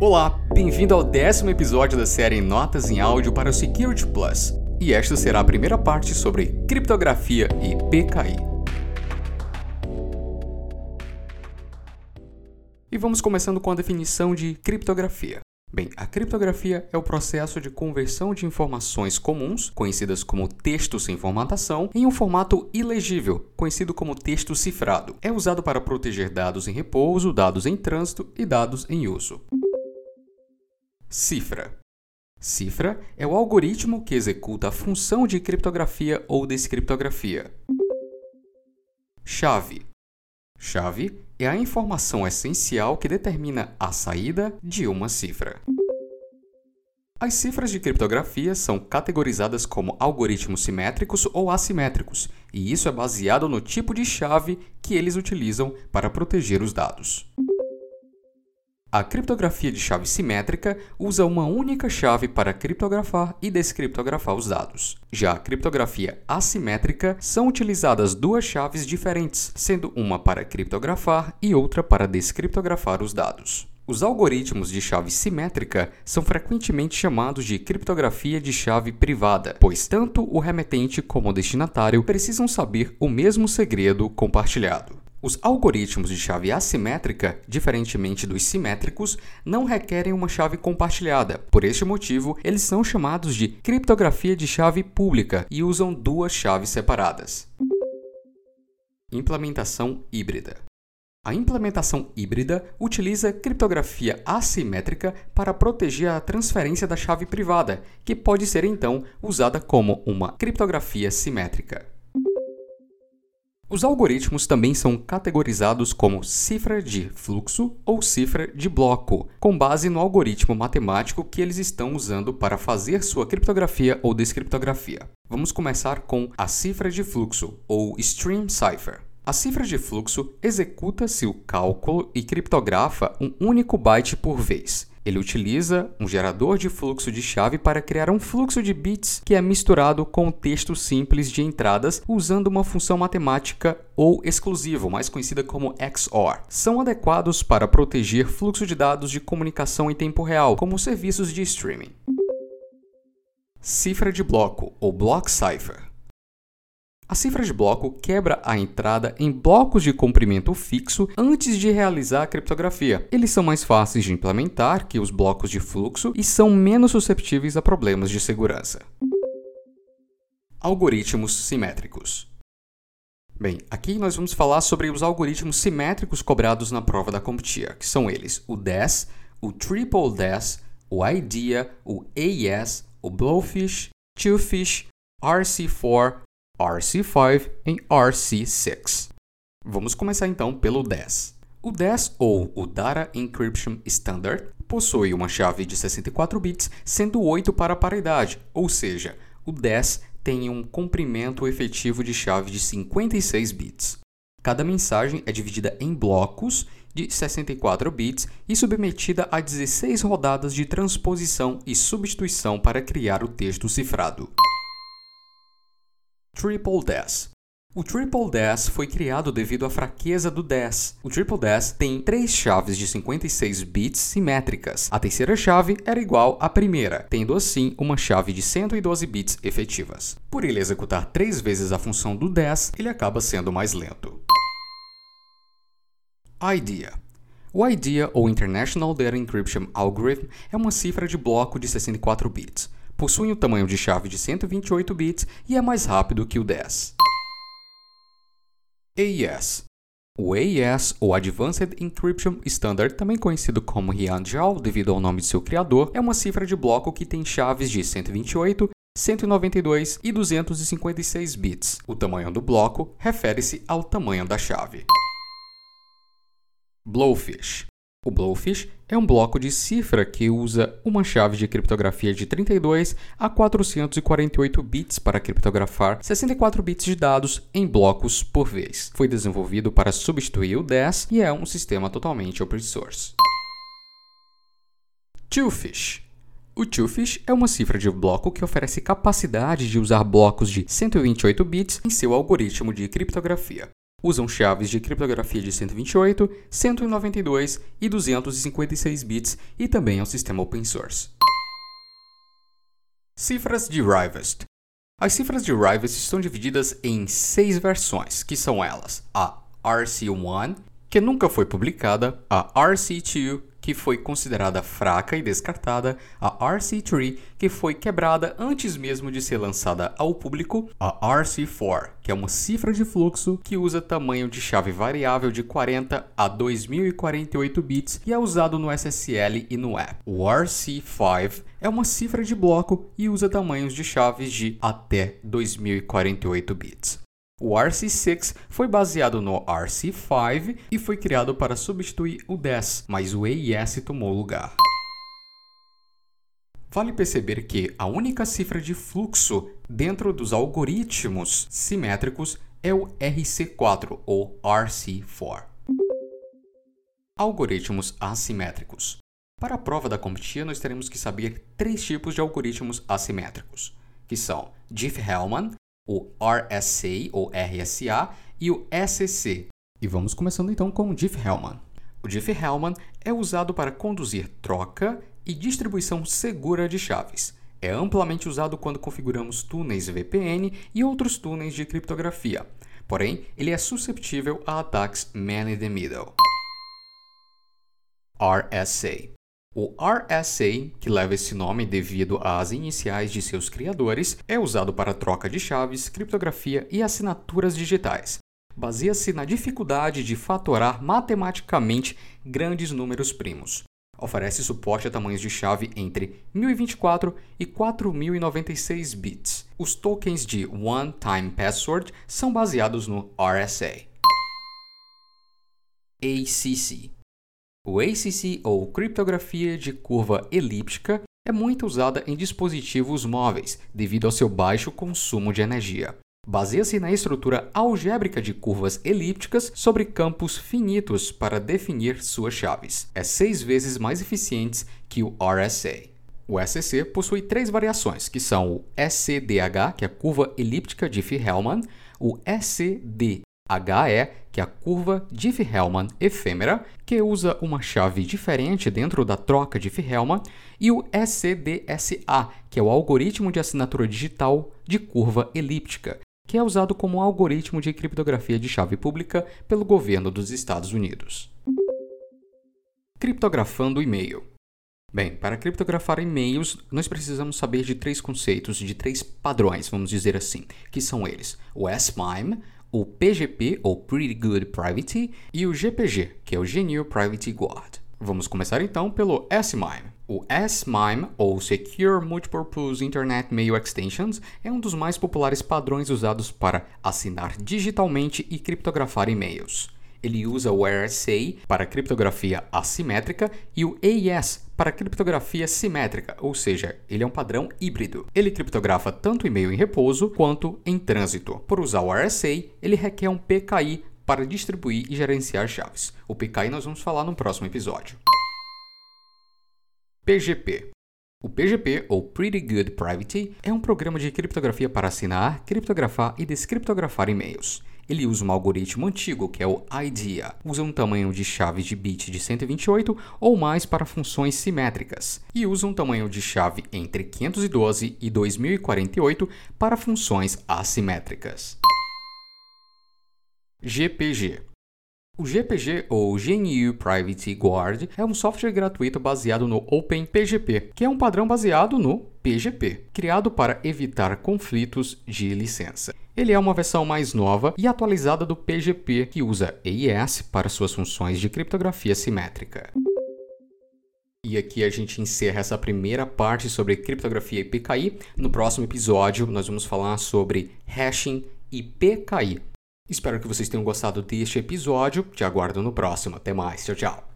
Olá, bem-vindo ao décimo episódio da série Notas em Áudio para o Security Plus. E esta será a primeira parte sobre criptografia e PKI. E vamos começando com a definição de criptografia. Bem, a criptografia é o processo de conversão de informações comuns, conhecidas como texto sem formatação, em um formato ilegível, conhecido como texto cifrado. É usado para proteger dados em repouso, dados em trânsito e dados em uso. Cifra. Cifra é o algoritmo que executa a função de criptografia ou descriptografia. Chave. Chave é a informação essencial que determina a saída de uma cifra. As cifras de criptografia são categorizadas como algoritmos simétricos ou assimétricos, e isso é baseado no tipo de chave que eles utilizam para proteger os dados. A criptografia de chave simétrica usa uma única chave para criptografar e descriptografar os dados. Já a criptografia assimétrica são utilizadas duas chaves diferentes, sendo uma para criptografar e outra para descriptografar os dados. Os algoritmos de chave simétrica são frequentemente chamados de criptografia de chave privada, pois tanto o remetente como o destinatário precisam saber o mesmo segredo compartilhado. Os algoritmos de chave assimétrica, diferentemente dos simétricos, não requerem uma chave compartilhada. Por este motivo, eles são chamados de criptografia de chave pública e usam duas chaves separadas. Implementação híbrida. A implementação híbrida utiliza criptografia assimétrica para proteger a transferência da chave privada, que pode ser então usada como uma criptografia simétrica. Os algoritmos também são categorizados como cifra de fluxo ou cifra de bloco, com base no algoritmo matemático que eles estão usando para fazer sua criptografia ou descriptografia. Vamos começar com a cifra de fluxo, ou stream cipher. A cifra de fluxo executa-se o cálculo e criptografa um único byte por vez. Ele utiliza um gerador de fluxo de chave para criar um fluxo de bits que é misturado com texto simples de entradas usando uma função matemática ou exclusivo, mais conhecida como XOR. São adequados para proteger fluxo de dados de comunicação em tempo real, como serviços de streaming. Cifra de bloco ou block cipher. A cifra de bloco quebra a entrada em blocos de comprimento fixo antes de realizar a criptografia. Eles são mais fáceis de implementar que os blocos de fluxo e são menos susceptíveis a problemas de segurança. Algoritmos simétricos. Bem, aqui nós vamos falar sobre os algoritmos simétricos cobrados na prova da CompTIA, que são eles o DES, o Triple DES, o IDEA, o AES, o Blowfish, Twofish, RC4, RC5 em RC6. Vamos começar então pelo 10. O 10 ou o Data Encryption Standard possui uma chave de 64 bits, sendo 8 para a paridade, ou seja, o 10 tem um comprimento efetivo de chave de 56 bits. Cada mensagem é dividida em blocos de 64 bits e submetida a 16 rodadas de transposição e substituição para criar o texto cifrado. Triple DES. O Triple DES foi criado devido à fraqueza do DES. O Triple DES tem três chaves de 56 bits simétricas. A terceira chave era igual à primeira, tendo assim uma chave de 112 bits efetivas. Por ele executar três vezes a função do DES, ele acaba sendo mais lento. IDEA o IDEA, ou International Data Encryption Algorithm, é uma cifra de bloco de 64 bits possui um tamanho de chave de 128 bits e é mais rápido que o 10. AES o AES, ou Advanced Encryption Standard, também conhecido como Rianjal devido ao nome de seu criador, é uma cifra de bloco que tem chaves de 128, 192 e 256 bits. O tamanho do bloco refere-se ao tamanho da chave. Blowfish o Blowfish é um bloco de cifra que usa uma chave de criptografia de 32 a 448 bits para criptografar 64 bits de dados em blocos por vez. Foi desenvolvido para substituir o 10 e é um sistema totalmente open source. Twofish o Twofish é uma cifra de bloco que oferece capacidade de usar blocos de 128 bits em seu algoritmo de criptografia. Usam chaves de criptografia de 128, 192 e 256 bits e também é um sistema open source. Cifras de Rivest As cifras de Rivest estão divididas em seis versões, que são elas: a RC1, que nunca foi publicada, a RC2, que foi considerada fraca e descartada, a RC3, que foi quebrada antes mesmo de ser lançada ao público, a RC4, que é uma cifra de fluxo que usa tamanho de chave variável de 40 a 2048 bits e é usado no SSL e no app. O RC5 é uma cifra de bloco e usa tamanhos de chaves de até 2048 bits. O RC6 foi baseado no RC5 e foi criado para substituir o 10, mas o AES tomou lugar. Vale perceber que a única cifra de fluxo dentro dos algoritmos simétricos é o RC4 ou RC4. Algoritmos assimétricos. Para a prova da CompTIA, nós teremos que saber três tipos de algoritmos assimétricos, que são Diffie-Hellman, o RSA ou RSA e o SCC. E vamos começando então com o Diffie-Hellman. O Diffie-Hellman é usado para conduzir troca e distribuição segura de chaves. É amplamente usado quando configuramos túneis VPN e outros túneis de criptografia. Porém, ele é susceptível a ataques man in the middle. RSA o RSA, que leva esse nome devido às iniciais de seus criadores, é usado para troca de chaves, criptografia e assinaturas digitais. Baseia-se na dificuldade de fatorar matematicamente grandes números primos. Oferece suporte a tamanhos de chave entre 1024 e 4096 bits. Os tokens de One Time Password são baseados no RSA. ACC o ACC, ou criptografia de curva elíptica, é muito usada em dispositivos móveis devido ao seu baixo consumo de energia. Baseia-se na estrutura algébrica de curvas elípticas sobre campos finitos para definir suas chaves. É seis vezes mais eficiente que o RSA. O SCC possui três variações, que são o SCDH, que é a curva elíptica de Diffie-Hellman, o SCD HE, que é a curva Diffie-Hellman efêmera, que usa uma chave diferente dentro da troca Diffie-Hellman, e o SCDSA, que é o algoritmo de assinatura digital de curva elíptica, que é usado como algoritmo de criptografia de chave pública pelo governo dos Estados Unidos. Criptografando e-mail. Bem, para criptografar e-mails, nós precisamos saber de três conceitos, de três padrões, vamos dizer assim, que são eles: o S-MIME, o PGP, ou Pretty Good Private, e o GPG, que é o GNU Private Guard. Vamos começar então pelo SMIME. O SMIME, ou Secure Multipurpose Internet Mail Extensions, é um dos mais populares padrões usados para assinar digitalmente e criptografar e-mails. Ele usa o RSA para criptografia assimétrica e o AES para criptografia simétrica, ou seja, ele é um padrão híbrido. Ele criptografa tanto e-mail em repouso quanto em trânsito. Por usar o RSA, ele requer um PKI para distribuir e gerenciar chaves. O PKI nós vamos falar no próximo episódio. PGP o PGP, ou Pretty Good Private, é um programa de criptografia para assinar, criptografar e descriptografar e-mails. Ele usa um algoritmo antigo, que é o IDEA. Usa um tamanho de chave de bit de 128 ou mais para funções simétricas. E usa um tamanho de chave entre 512 e 2048 para funções assimétricas. GPG o GPG, ou GNU Private Guard, é um software gratuito baseado no OpenPGP, que é um padrão baseado no PGP, criado para evitar conflitos de licença. Ele é uma versão mais nova e atualizada do PGP, que usa AES para suas funções de criptografia simétrica. E aqui a gente encerra essa primeira parte sobre criptografia e PKI. No próximo episódio, nós vamos falar sobre hashing e PKI. Espero que vocês tenham gostado deste episódio. Te aguardo no próximo. Até mais. Tchau, tchau.